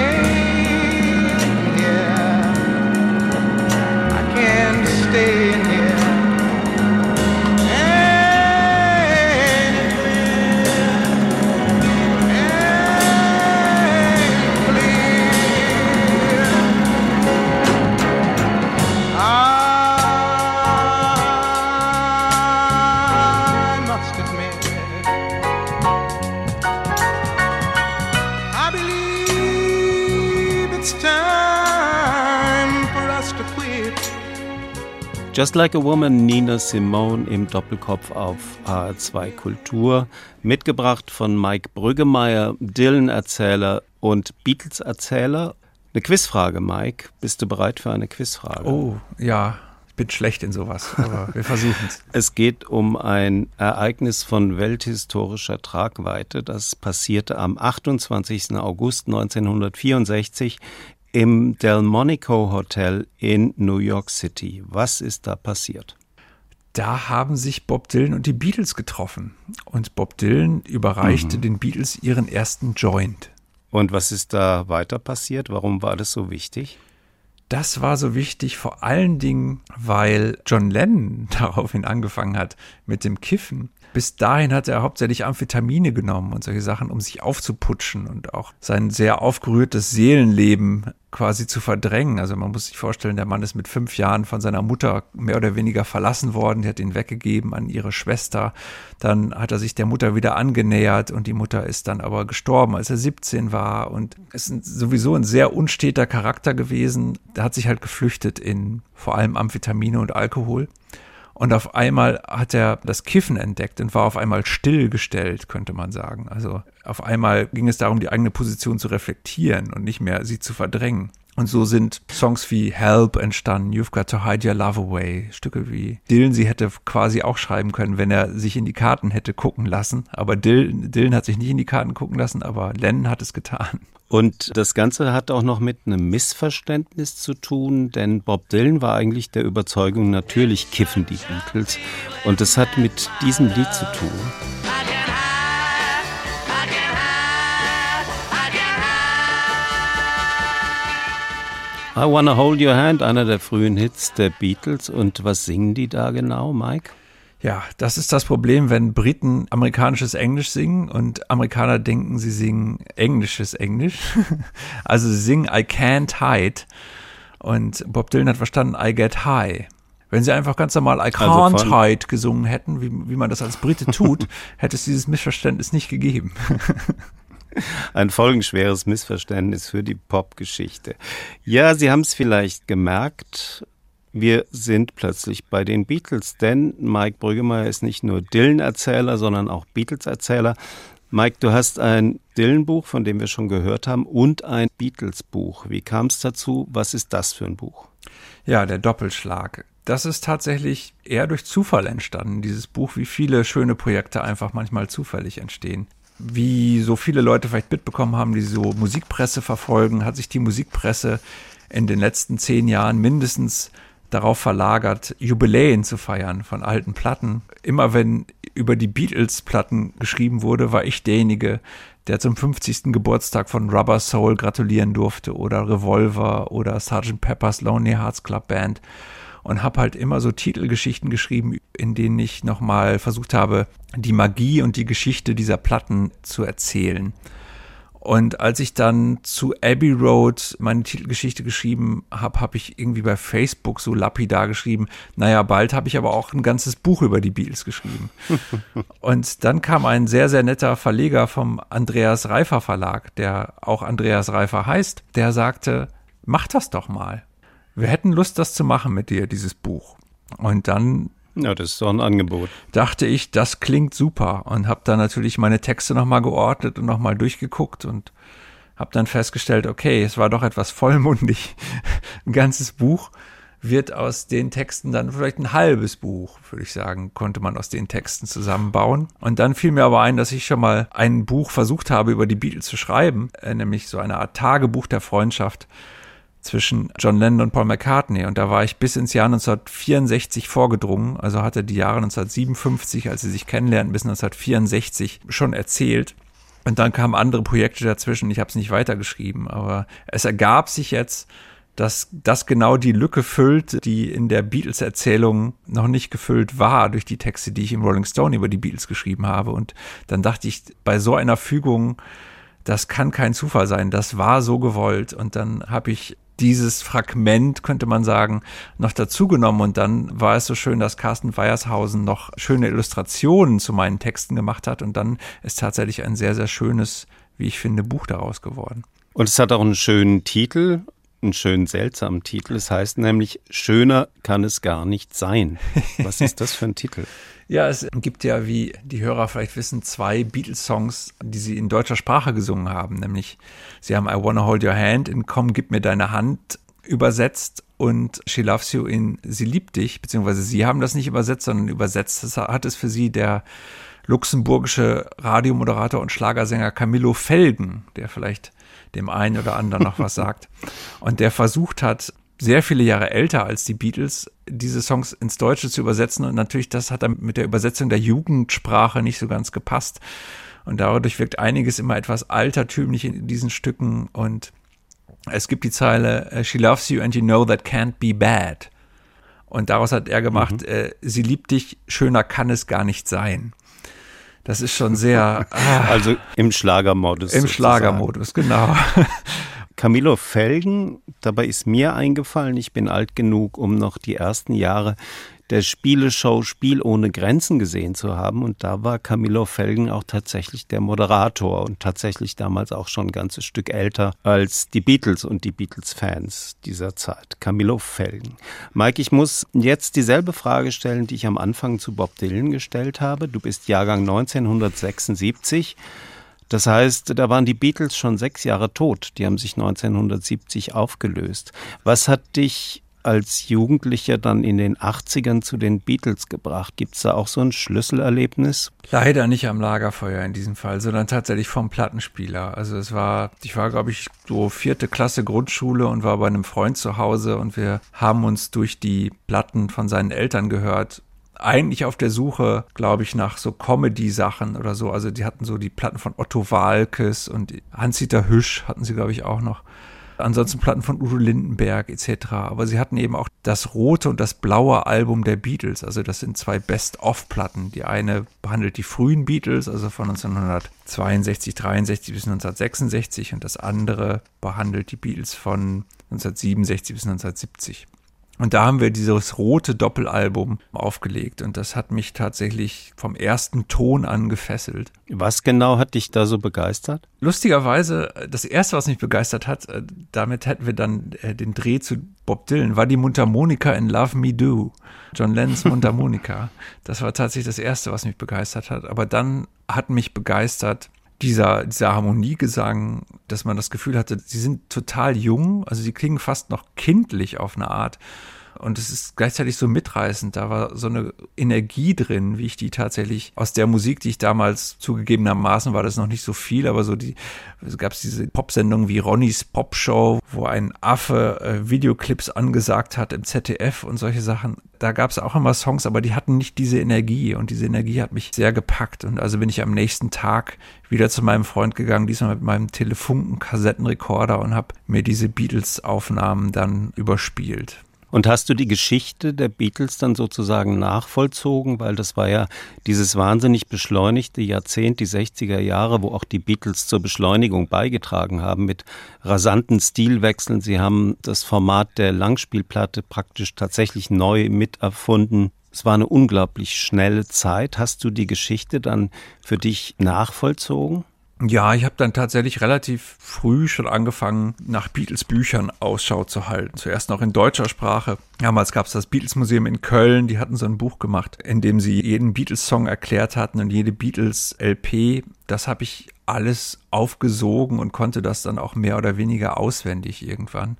Can't Just Like a Woman, Nina Simone im Doppelkopf auf HR2 Kultur. Mitgebracht von Mike Brüggemeier, Dylan-Erzähler und Beatles-Erzähler. Eine Quizfrage, Mike. Bist du bereit für eine Quizfrage? Oh, ja, ich bin schlecht in sowas, aber wir versuchen es. Es geht um ein Ereignis von welthistorischer Tragweite. Das passierte am 28. August 1964 im Delmonico Hotel in New York City. Was ist da passiert? Da haben sich Bob Dylan und die Beatles getroffen. Und Bob Dylan überreichte den Beatles ihren ersten Joint. Und was ist da weiter passiert? Warum war das so wichtig? Das war so wichtig, vor allen Dingen, weil John Lennon daraufhin angefangen hat mit dem Kiffen. Bis dahin hat er hauptsächlich Amphetamine genommen und solche Sachen, um sich aufzuputschen und auch sein sehr aufgerührtes Seelenleben quasi zu verdrängen. Also man muss sich vorstellen, der Mann ist mit fünf Jahren von seiner Mutter mehr oder weniger verlassen worden. Die hat ihn weggegeben an ihre Schwester. Dann hat er sich der Mutter wieder angenähert und die Mutter ist dann aber gestorben, als er 17 war. Und ist sowieso ein sehr unsteter Charakter gewesen. Der hat sich halt geflüchtet in vor allem Amphetamine und Alkohol. Und auf einmal hat er das Kiffen entdeckt und war auf einmal stillgestellt, könnte man sagen. Also auf einmal ging es darum, die eigene Position zu reflektieren und nicht mehr sie zu verdrängen. Und so sind Songs wie Help entstanden, You've Got to Hide Your Love Away, Stücke wie Dylan sie hätte quasi auch schreiben können, wenn er sich in die Karten hätte gucken lassen. Aber Dylan, Dylan hat sich nicht in die Karten gucken lassen, aber Lennon hat es getan. Und das Ganze hat auch noch mit einem Missverständnis zu tun, denn Bob Dylan war eigentlich der Überzeugung, natürlich kiffen die Beatles. Und das hat mit diesem Lied zu tun. I Wanna Hold Your Hand, einer der frühen Hits der Beatles. Und was singen die da genau, Mike? Ja, das ist das Problem, wenn Briten amerikanisches Englisch singen und Amerikaner denken, sie singen englisches Englisch. Also sie singen I can't hide und Bob Dylan hat verstanden I get high. Wenn sie einfach ganz normal I can't Also hide gesungen hätten, wie, wie man das als Brite tut, hätte es dieses Missverständnis nicht gegeben. Ein folgenschweres Missverständnis für die Popgeschichte. Ja, Sie haben es vielleicht gemerkt. Wir sind plötzlich bei den Beatles, denn Mike Brüggemeier ist nicht nur Dylan-Erzähler, sondern auch Beatles-Erzähler. Mike, du hast ein Dylan-Buch, von dem wir schon gehört haben, und ein Beatles-Buch. Wie kam es dazu? Was ist das für ein Buch? Ja, der Doppelschlag. Das ist tatsächlich eher durch Zufall entstanden, dieses Buch, wie viele schöne Projekte einfach manchmal zufällig entstehen. Wie so viele Leute vielleicht mitbekommen haben, die so Musikpresse verfolgen, hat sich die Musikpresse in den letzten zehn Jahren mindestens darauf verlagert, Jubiläen zu feiern von alten Platten. Immer wenn über die Beatles-Platten geschrieben wurde, war ich derjenige, der zum 50. Geburtstag von Rubber Soul gratulieren durfte oder Revolver oder Sgt. Pepper's Lonely Hearts Club Band und habe halt immer so Titelgeschichten geschrieben, in denen ich nochmal versucht habe, die Magie und die Geschichte dieser Platten zu erzählen. Und als ich dann zu Abbey Road meine Titelgeschichte geschrieben habe, habe ich irgendwie bei Facebook so lapidar geschrieben, naja, bald habe ich aber auch ein ganzes Buch über die Beatles geschrieben. und dann kam ein sehr, sehr netter Verleger vom Andreas Reifer Verlag, der auch Andreas Reifer heißt, der sagte, mach das doch mal. Wir hätten Lust, das zu machen mit dir, dieses Buch. Und dann ja, das ist doch ein Angebot. Dachte ich, das klingt super und habe dann natürlich meine Texte nochmal geordnet und nochmal durchgeguckt und habe dann festgestellt, okay, es war doch etwas vollmundig. ein ganzes Buch wird aus den Texten dann vielleicht ein halbes Buch, würde ich sagen, konnte man aus den Texten zusammenbauen. Und dann fiel mir aber ein, dass ich schon mal ein Buch versucht habe, über die Beatles zu schreiben, äh, nämlich so eine Art Tagebuch der Freundschaft zwischen John Lennon und Paul McCartney. Und da war ich bis ins Jahr 1964 vorgedrungen, also hatte die Jahre 1957, als sie sich kennenlernten, bis 1964 schon erzählt. Und dann kamen andere Projekte dazwischen. Ich habe es nicht weitergeschrieben, aber es ergab sich jetzt, dass das genau die Lücke füllt, die in der Beatles-Erzählung noch nicht gefüllt war durch die Texte, die ich im Rolling Stone über die Beatles geschrieben habe. Und dann dachte ich, bei so einer Fügung, das kann kein Zufall sein, das war so gewollt. Und dann habe ich dieses Fragment, könnte man sagen, noch dazugenommen. Und dann war es so schön, dass Carsten Weiershausen noch schöne Illustrationen zu meinen Texten gemacht hat. Und dann ist tatsächlich ein sehr, sehr schönes, wie ich finde, Buch daraus geworden. Und es hat auch einen schönen Titel, einen schönen seltsamen Titel. Es heißt nämlich, schöner kann es gar nicht sein. Was ist das für ein Titel? Ja, es gibt ja, wie die Hörer vielleicht wissen, zwei Beatles-Songs, die sie in deutscher Sprache gesungen haben. Nämlich, sie haben I Wanna Hold Your Hand in Komm, gib mir deine Hand übersetzt und She Loves You in Sie liebt dich, beziehungsweise sie haben das nicht übersetzt, sondern übersetzt das hat es für sie der luxemburgische Radiomoderator und Schlagersänger Camillo Felgen, der vielleicht dem einen oder anderen noch was sagt. Und der versucht hat, sehr viele Jahre älter als die Beatles, diese Songs ins Deutsche zu übersetzen. Und natürlich, das hat dann mit der Übersetzung der Jugendsprache nicht so ganz gepasst. Und dadurch wirkt einiges immer etwas altertümlich in diesen Stücken. Und es gibt die Zeile, äh, She loves you and you know that can't be bad. Und daraus hat er gemacht, mhm. äh, sie liebt dich, schöner kann es gar nicht sein. Das ist schon sehr. Ah, also im Schlagermodus. Im Schlagermodus, genau. Camillo Felgen, dabei ist mir eingefallen, ich bin alt genug, um noch die ersten Jahre der Spieleshow Spiel ohne Grenzen gesehen zu haben. Und da war Camillo Felgen auch tatsächlich der Moderator und tatsächlich damals auch schon ein ganzes Stück älter als die Beatles und die Beatles-Fans dieser Zeit. Camillo Felgen. Mike, ich muss jetzt dieselbe Frage stellen, die ich am Anfang zu Bob Dylan gestellt habe. Du bist Jahrgang 1976. Das heißt, da waren die Beatles schon sechs Jahre tot. Die haben sich 1970 aufgelöst. Was hat dich als Jugendlicher dann in den 80ern zu den Beatles gebracht? Gibt es da auch so ein Schlüsselerlebnis? Leider nicht am Lagerfeuer in diesem Fall, sondern tatsächlich vom Plattenspieler. Also es war, ich war, glaube ich, so vierte Klasse Grundschule und war bei einem Freund zu Hause und wir haben uns durch die Platten von seinen Eltern gehört eigentlich auf der Suche, glaube ich, nach so Comedy-Sachen oder so. Also die hatten so die Platten von Otto Walkes und Hans-Dieter Hüsch hatten sie, glaube ich, auch noch. Ansonsten Platten von Udo Lindenberg etc. Aber sie hatten eben auch das rote und das blaue Album der Beatles. Also das sind zwei Best-of-Platten. Die eine behandelt die frühen Beatles, also von 1962, 63 bis 1966 und das andere behandelt die Beatles von 1967 bis 1970. Und da haben wir dieses rote Doppelalbum aufgelegt und das hat mich tatsächlich vom ersten Ton an gefesselt. Was genau hat dich da so begeistert? Lustigerweise, das erste, was mich begeistert hat, äh, damit hätten wir dann äh, den Dreh zu Bob Dylan, war die Mundharmonika in Love Me Do. John Lennons Mundharmonika. das war tatsächlich das erste, was mich begeistert hat. Aber dann hat mich begeistert dieser, dieser Harmoniegesang, dass man das Gefühl hatte, sie sind total jung, also sie klingen fast noch kindlich auf eine Art. Und es ist gleichzeitig so mitreißend. Da war so eine Energie drin, wie ich die tatsächlich aus der Musik, die ich damals zugegebenermaßen war das noch nicht so viel, aber so die, es gab diese Popsendungen wie Ronnys Popshow, wo ein Affe äh, Videoclips angesagt hat im ZDF und solche Sachen. Da gab es auch immer Songs, aber die hatten nicht diese Energie und diese Energie hat mich sehr gepackt. Und also bin ich am nächsten Tag wieder zu meinem Freund gegangen, diesmal mit meinem Telefunken-Kassettenrekorder und habe mir diese Beatles-Aufnahmen dann überspielt. Und hast du die Geschichte der Beatles dann sozusagen nachvollzogen? Weil das war ja dieses wahnsinnig beschleunigte Jahrzehnt, die 60er Jahre, wo auch die Beatles zur Beschleunigung beigetragen haben mit rasanten Stilwechseln. Sie haben das Format der Langspielplatte praktisch tatsächlich neu miterfunden. Es war eine unglaublich schnelle Zeit. Hast du die Geschichte dann für dich nachvollzogen? Ja, ich habe dann tatsächlich relativ früh schon angefangen, nach Beatles-Büchern Ausschau zu halten. Zuerst noch in deutscher Sprache. Damals gab es das Beatles-Museum in Köln, die hatten so ein Buch gemacht, in dem sie jeden Beatles-Song erklärt hatten und jede Beatles-LP. Das habe ich alles aufgesogen und konnte das dann auch mehr oder weniger auswendig irgendwann.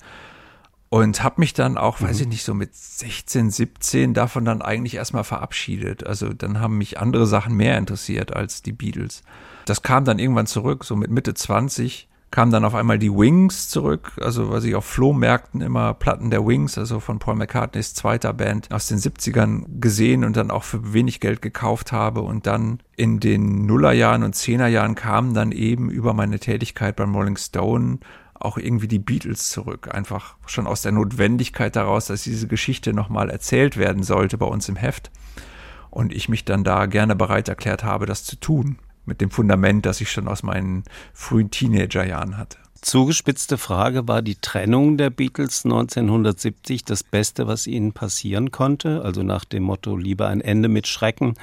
Und habe mich dann auch, mhm. weiß ich nicht, so mit 16, 17 davon dann eigentlich erstmal verabschiedet. Also dann haben mich andere Sachen mehr interessiert als die Beatles. Das kam dann irgendwann zurück, so mit Mitte 20 kamen dann auf einmal die Wings zurück, also was ich auf Flohmärkten immer Platten der Wings, also von Paul McCartneys zweiter Band aus den 70ern gesehen und dann auch für wenig Geld gekauft habe und dann in den Nullerjahren und Zehnerjahren kamen dann eben über meine Tätigkeit beim Rolling Stone auch irgendwie die Beatles zurück. Einfach schon aus der Notwendigkeit daraus, dass diese Geschichte nochmal erzählt werden sollte bei uns im Heft. Und ich mich dann da gerne bereit erklärt habe, das zu tun mit dem Fundament, das ich schon aus meinen frühen Teenagerjahren hatte. Zugespitzte Frage, war die Trennung der Beatles 1970 das Beste, was ihnen passieren konnte? Also nach dem Motto, lieber ein Ende mit Schrecken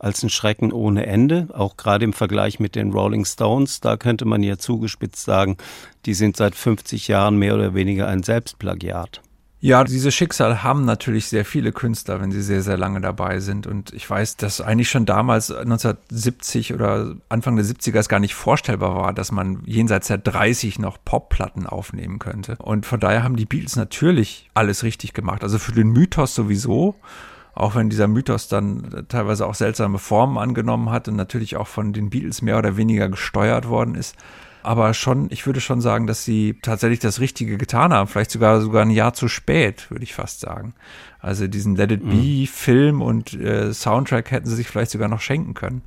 als ein Schrecken ohne Ende. Auch gerade im Vergleich mit den Rolling Stones, da könnte man ja zugespitzt sagen, die sind seit 50 Jahren mehr oder weniger ein Selbstplagiat. Ja, diese Schicksal haben natürlich sehr viele Künstler, wenn sie sehr, sehr lange dabei sind. Und ich weiß, dass eigentlich schon damals 1970 oder Anfang der 70er es gar nicht vorstellbar war, dass man jenseits der 30 noch Popplatten aufnehmen könnte. Und von daher haben die Beatles natürlich alles richtig gemacht. Also für den Mythos sowieso. Auch wenn dieser Mythos dann teilweise auch seltsame Formen angenommen hat und natürlich auch von den Beatles mehr oder weniger gesteuert worden ist aber schon, ich würde schon sagen, dass sie tatsächlich das Richtige getan haben. Vielleicht sogar sogar ein Jahr zu spät, würde ich fast sagen. Also diesen Let It Be mhm. Film und äh, Soundtrack hätten sie sich vielleicht sogar noch schenken können.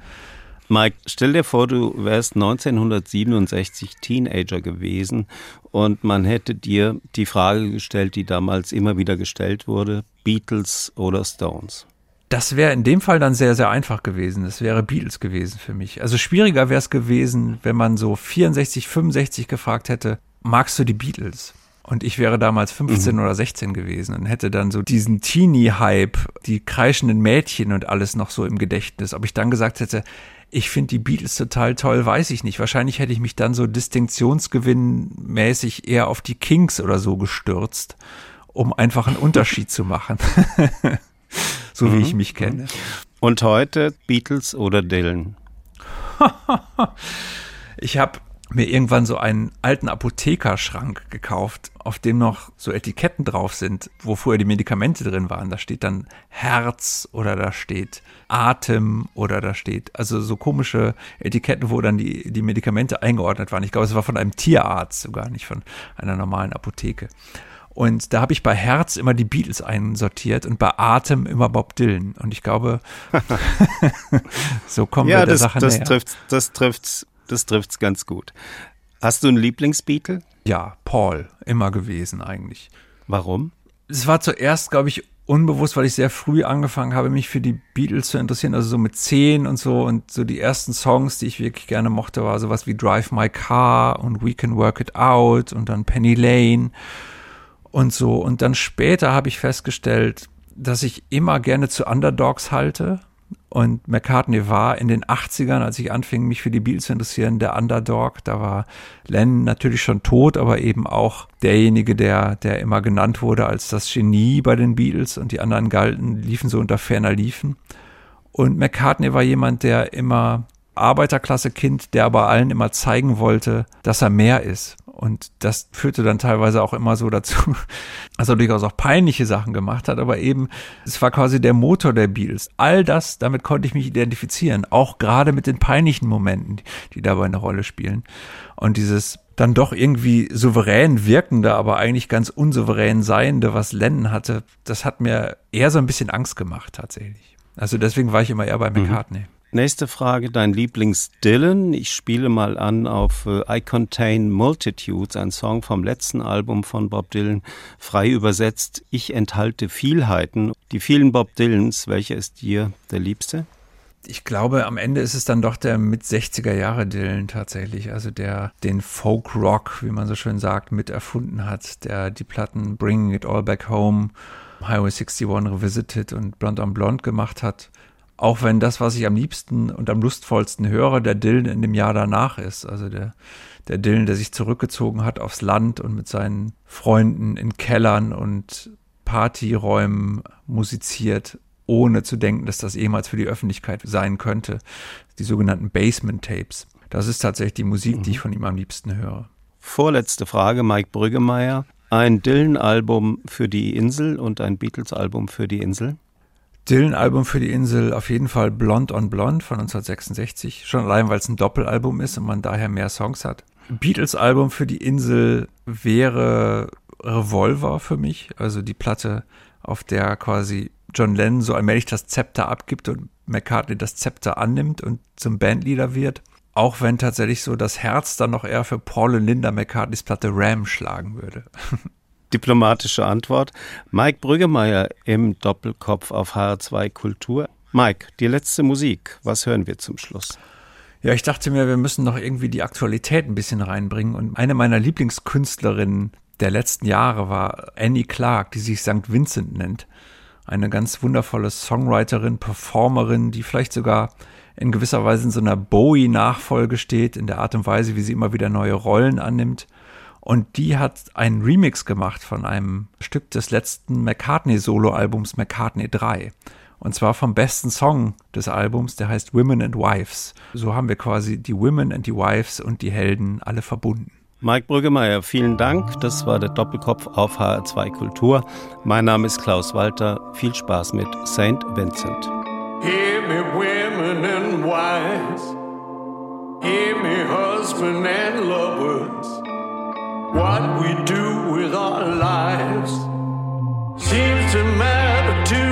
Mike, stell dir vor, du wärst 1967 Teenager gewesen und man hätte dir die Frage gestellt, die damals immer wieder gestellt wurde, Beatles oder Stones. Das wäre in dem Fall dann sehr, sehr einfach gewesen. Das wäre Beatles gewesen für mich. Also schwieriger wäre es gewesen, wenn man so 64, 65 gefragt hätte, magst du die Beatles? Und ich wäre damals 15 mhm. oder 16 gewesen und hätte dann so diesen Teenie-Hype, die kreischenden Mädchen und alles noch so im Gedächtnis. Ob ich dann gesagt hätte, ich finde die Beatles total toll, weiß ich nicht. Wahrscheinlich hätte ich mich dann so distinktionsgewinnmäßig eher auf die Kings oder so gestürzt, um einfach einen Unterschied zu machen. so mhm. wie ich mich kenne. Und heute Beatles oder Dylan? ich habe mir irgendwann so einen alten Apothekerschrank gekauft, auf dem noch so Etiketten drauf sind, wo vorher die Medikamente drin waren. Da steht dann Herz oder da steht Atem oder da steht, also so komische Etiketten, wo dann die, die Medikamente eingeordnet waren. Ich glaube, es war von einem Tierarzt, sogar nicht von einer normalen Apotheke. Und da habe ich bei Herz immer die Beatles einsortiert und bei Atem immer Bob Dylan. Und ich glaube, so kommen ja, wir der das, Sache das näher. Trifft, das trifft das trifft's ganz gut. Hast du einen Lieblingsbeatle? Ja, Paul, immer gewesen eigentlich. Warum? Es war zuerst, glaube ich, unbewusst, weil ich sehr früh angefangen habe, mich für die Beatles zu interessieren, also so mit zehn und so und so die ersten Songs, die ich wirklich gerne mochte, war sowas wie Drive My Car und We Can Work It Out und dann Penny Lane und so. Und dann später habe ich festgestellt, dass ich immer gerne zu Underdogs halte. Und McCartney war in den 80ern, als ich anfing, mich für die Beatles zu interessieren, der Underdog. Da war Len natürlich schon tot, aber eben auch derjenige, der, der immer genannt wurde als das Genie bei den Beatles und die anderen galten, liefen so unter ferner Liefen. Und McCartney war jemand, der immer Arbeiterklasse-Kind, der aber allen immer zeigen wollte, dass er mehr ist. Und das führte dann teilweise auch immer so dazu, dass er durchaus auch peinliche Sachen gemacht hat, aber eben, es war quasi der Motor der Beatles. All das, damit konnte ich mich identifizieren, auch gerade mit den peinlichen Momenten, die dabei eine Rolle spielen. Und dieses dann doch irgendwie souverän wirkende, aber eigentlich ganz unsouverän seiende, was Lennon hatte, das hat mir eher so ein bisschen Angst gemacht tatsächlich. Also deswegen war ich immer eher bei mhm. Nächste Frage, dein Lieblings-Dylan. Ich spiele mal an auf äh, I Contain Multitudes, ein Song vom letzten Album von Bob Dylan, frei übersetzt. Ich enthalte Vielheiten. Die vielen Bob Dylans, welcher ist dir der liebste? Ich glaube, am Ende ist es dann doch der mit 60er Jahre Dylan tatsächlich, also der den Folk Rock, wie man so schön sagt, mit erfunden hat, der die Platten Bringing It All Back Home, Highway 61 Revisited und Blonde on Blonde gemacht hat auch wenn das, was ich am liebsten und am lustvollsten höre, der Dylan in dem Jahr danach ist. Also der, der Dylan, der sich zurückgezogen hat aufs Land und mit seinen Freunden in Kellern und Partyräumen musiziert, ohne zu denken, dass das jemals für die Öffentlichkeit sein könnte. Die sogenannten Basement Tapes. Das ist tatsächlich die Musik, mhm. die ich von ihm am liebsten höre. Vorletzte Frage, Mike Brüggemeier. Ein Dylan-Album für die Insel und ein Beatles-Album für die Insel? Dylan-Album für die Insel auf jeden Fall Blond on Blond von 1966. Schon allein, weil es ein Doppelalbum ist und man daher mehr Songs hat. Beatles-Album für die Insel wäre Revolver für mich. Also die Platte, auf der quasi John Lennon so allmählich das Zepter abgibt und McCartney das Zepter annimmt und zum Bandleader wird. Auch wenn tatsächlich so das Herz dann noch eher für Paul und Linda McCartneys Platte Ram schlagen würde. diplomatische Antwort. Mike Brüggemeier im Doppelkopf auf HR2 Kultur. Mike, die letzte Musik. Was hören wir zum Schluss? Ja, ich dachte mir, wir müssen noch irgendwie die Aktualität ein bisschen reinbringen. Und eine meiner Lieblingskünstlerinnen der letzten Jahre war Annie Clark, die sich St. Vincent nennt. Eine ganz wundervolle Songwriterin, Performerin, die vielleicht sogar in gewisser Weise in so einer Bowie-Nachfolge steht, in der Art und Weise, wie sie immer wieder neue Rollen annimmt. Und die hat einen Remix gemacht von einem Stück des letzten McCartney-Solo-Albums McCartney 3. Und zwar vom besten Song des Albums, der heißt Women and Wives. So haben wir quasi die Women and die Wives und die Helden alle verbunden. Mike Brüggemeier, vielen Dank. Das war der Doppelkopf auf HR2 Kultur. Mein Name ist Klaus Walter. Viel Spaß mit St. Vincent. Hear me, women and wives. Hear me, husband and lovers. What we do with our lives seems to matter to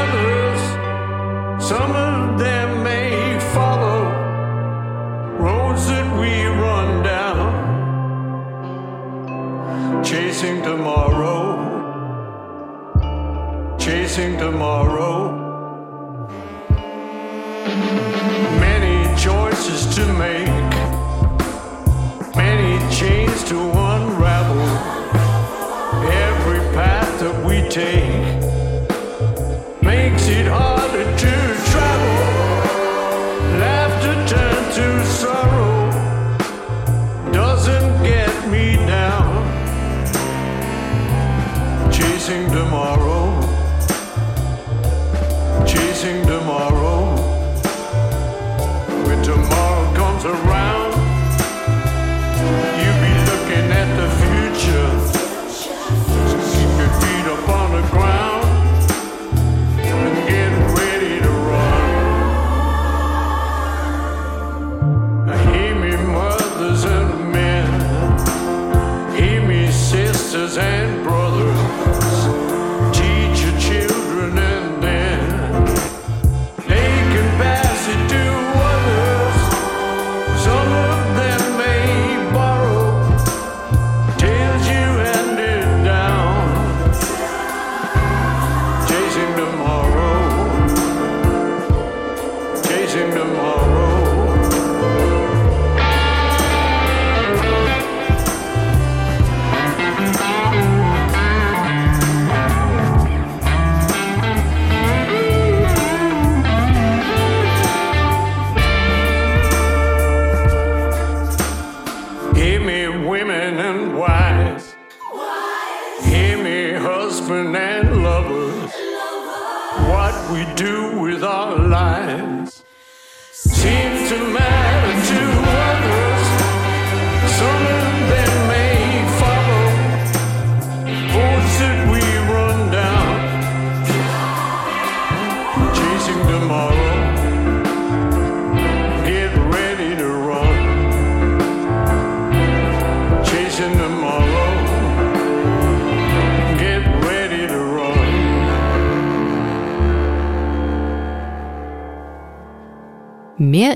others. Some of them may follow roads that we run down, chasing tomorrow, chasing tomorrow. Many choices to make, many chains to take